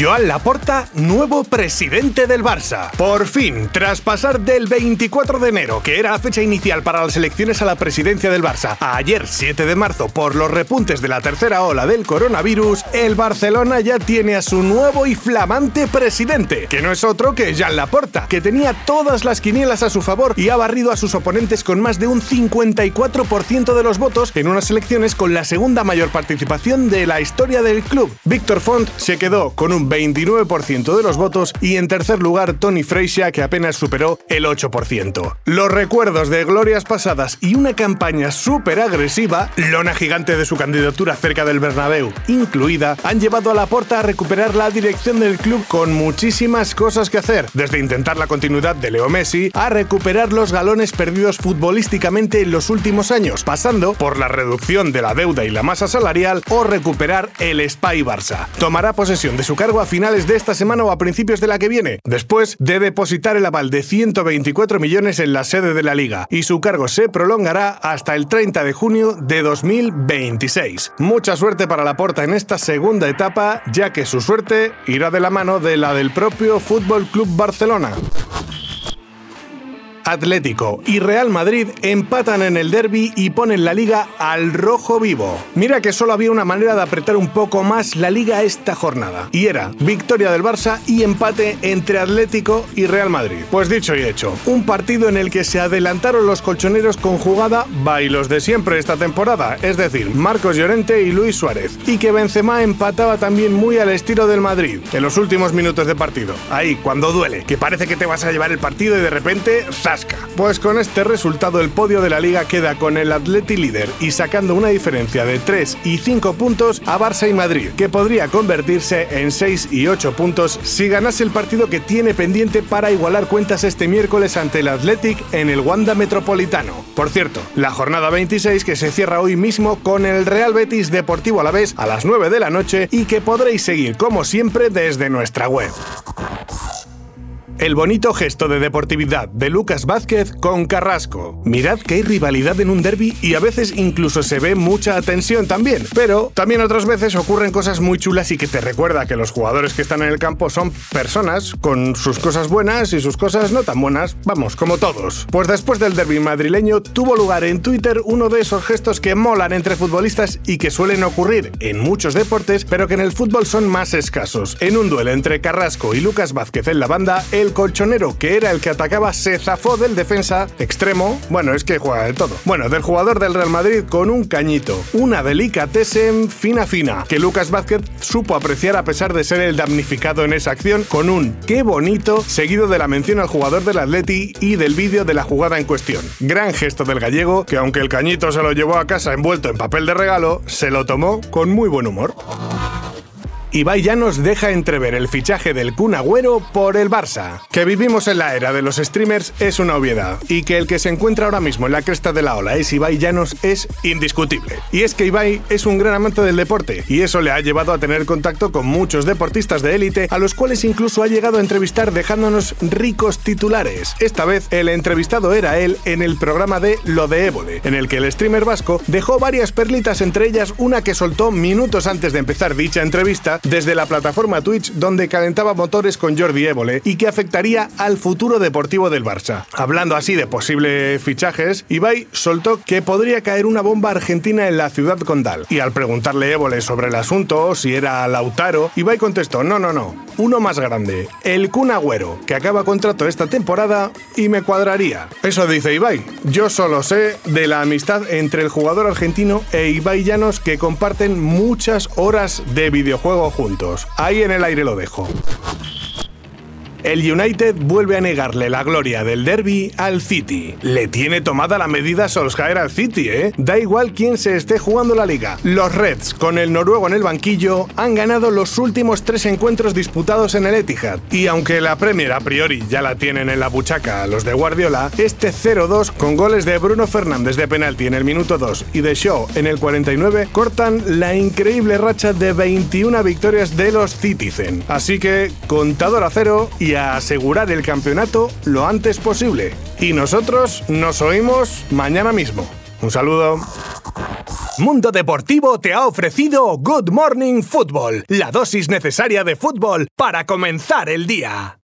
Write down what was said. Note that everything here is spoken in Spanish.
Joan Laporta, nuevo presidente del Barça. Por fin, tras pasar del 24 de enero, que era la fecha inicial para las elecciones a la presidencia del Barça, a ayer 7 de marzo por los repuntes de la tercera ola del coronavirus, el Barcelona ya tiene a su nuevo y flamante presidente, que no es otro que Joan Laporta, que tenía todas las quinielas a su favor y ha barrido a sus oponentes con más de un 54% de los votos en unas elecciones con la segunda mayor participación de la historia del club. Víctor Font se quedó con un 29% de los votos y en tercer lugar Tony Freixa que apenas superó el 8%. Los recuerdos de glorias pasadas y una campaña súper agresiva, lona gigante de su candidatura cerca del Bernabéu incluida, han llevado a la porta a recuperar la dirección del club con muchísimas cosas que hacer, desde intentar la continuidad de Leo Messi a recuperar los galones perdidos futbolísticamente en los últimos años, pasando por la reducción de la deuda y la masa salarial o recuperar el Spy Barça. Tomará posesión de su cargo a finales de esta semana o a principios de la que viene, después de depositar el aval de 124 millones en la sede de la liga, y su cargo se prolongará hasta el 30 de junio de 2026. Mucha suerte para la porta en esta segunda etapa, ya que su suerte irá de la mano de la del propio Fútbol Club Barcelona. Atlético y Real Madrid empatan en el derby y ponen la liga al rojo vivo. Mira que solo había una manera de apretar un poco más la liga esta jornada, y era victoria del Barça y empate entre Atlético y Real Madrid. Pues dicho y hecho, un partido en el que se adelantaron los colchoneros con jugada bailos de siempre esta temporada, es decir, Marcos Llorente y Luis Suárez, y que Benzema empataba también muy al estilo del Madrid, en los últimos minutos de partido. Ahí, cuando duele, que parece que te vas a llevar el partido y de repente pues con este resultado el podio de la liga queda con el Atleti líder y sacando una diferencia de 3 y 5 puntos a Barça y Madrid, que podría convertirse en 6 y 8 puntos si ganase el partido que tiene pendiente para igualar cuentas este miércoles ante el Athletic en el Wanda Metropolitano. Por cierto, la jornada 26 que se cierra hoy mismo con el Real Betis Deportivo Alavés a las 9 de la noche y que podréis seguir como siempre desde nuestra web. El bonito gesto de deportividad de Lucas Vázquez con Carrasco. Mirad que hay rivalidad en un derby y a veces incluso se ve mucha tensión también. Pero también otras veces ocurren cosas muy chulas y que te recuerda que los jugadores que están en el campo son personas con sus cosas buenas y sus cosas no tan buenas, vamos, como todos. Pues después del derby madrileño tuvo lugar en Twitter uno de esos gestos que molan entre futbolistas y que suelen ocurrir en muchos deportes, pero que en el fútbol son más escasos. En un duelo entre Carrasco y Lucas Vázquez en la banda, el colchonero, que era el que atacaba, se zafó del defensa extremo. Bueno, es que juega de todo. Bueno, del jugador del Real Madrid con un cañito. Una delicatessen fina fina, que Lucas Vázquez supo apreciar a pesar de ser el damnificado en esa acción, con un qué bonito, seguido de la mención al jugador del Atleti y del vídeo de la jugada en cuestión. Gran gesto del gallego, que aunque el cañito se lo llevó a casa envuelto en papel de regalo, se lo tomó con muy buen humor. Ibai ya nos deja entrever el fichaje del Kun Agüero por el Barça. Que vivimos en la era de los streamers es una obviedad, y que el que se encuentra ahora mismo en la cresta de la ola es Ibai Llanos es indiscutible. Y es que Ibai es un gran amante del deporte, y eso le ha llevado a tener contacto con muchos deportistas de élite, a los cuales incluso ha llegado a entrevistar dejándonos ricos titulares. Esta vez el entrevistado era él en el programa de Lo de Évole, en el que el streamer vasco dejó varias perlitas, entre ellas una que soltó minutos antes de empezar dicha entrevista, desde la plataforma Twitch donde calentaba motores con Jordi Évole y que afectaría al futuro deportivo del Barça. Hablando así de posibles fichajes, Ibai soltó que podría caer una bomba argentina en la ciudad condal. Y al preguntarle Évole sobre el asunto, si era Lautaro, Ibai contestó, no, no, no, uno más grande, el Kun Agüero, que acaba contrato esta temporada y me cuadraría. Eso dice Ibai. Yo solo sé de la amistad entre el jugador argentino e Ibai Llanos que comparten muchas horas de videojuego juntos. Ahí en el aire lo dejo. El United vuelve a negarle la gloria del derby al City. Le tiene tomada la medida Solskjaer al City, ¿eh? Da igual quién se esté jugando la liga. Los Reds, con el noruego en el banquillo, han ganado los últimos tres encuentros disputados en el Etihad. Y aunque la Premier a priori ya la tienen en la buchaca los de Guardiola, este 0-2 con goles de Bruno Fernández de penalti en el minuto 2 y de Shaw en el 49 cortan la increíble racha de 21 victorias de los Citizen. Así que contador a cero y a asegurar el campeonato lo antes posible. Y nosotros nos oímos mañana mismo. Un saludo. Mundo Deportivo te ha ofrecido Good Morning Football, la dosis necesaria de fútbol para comenzar el día.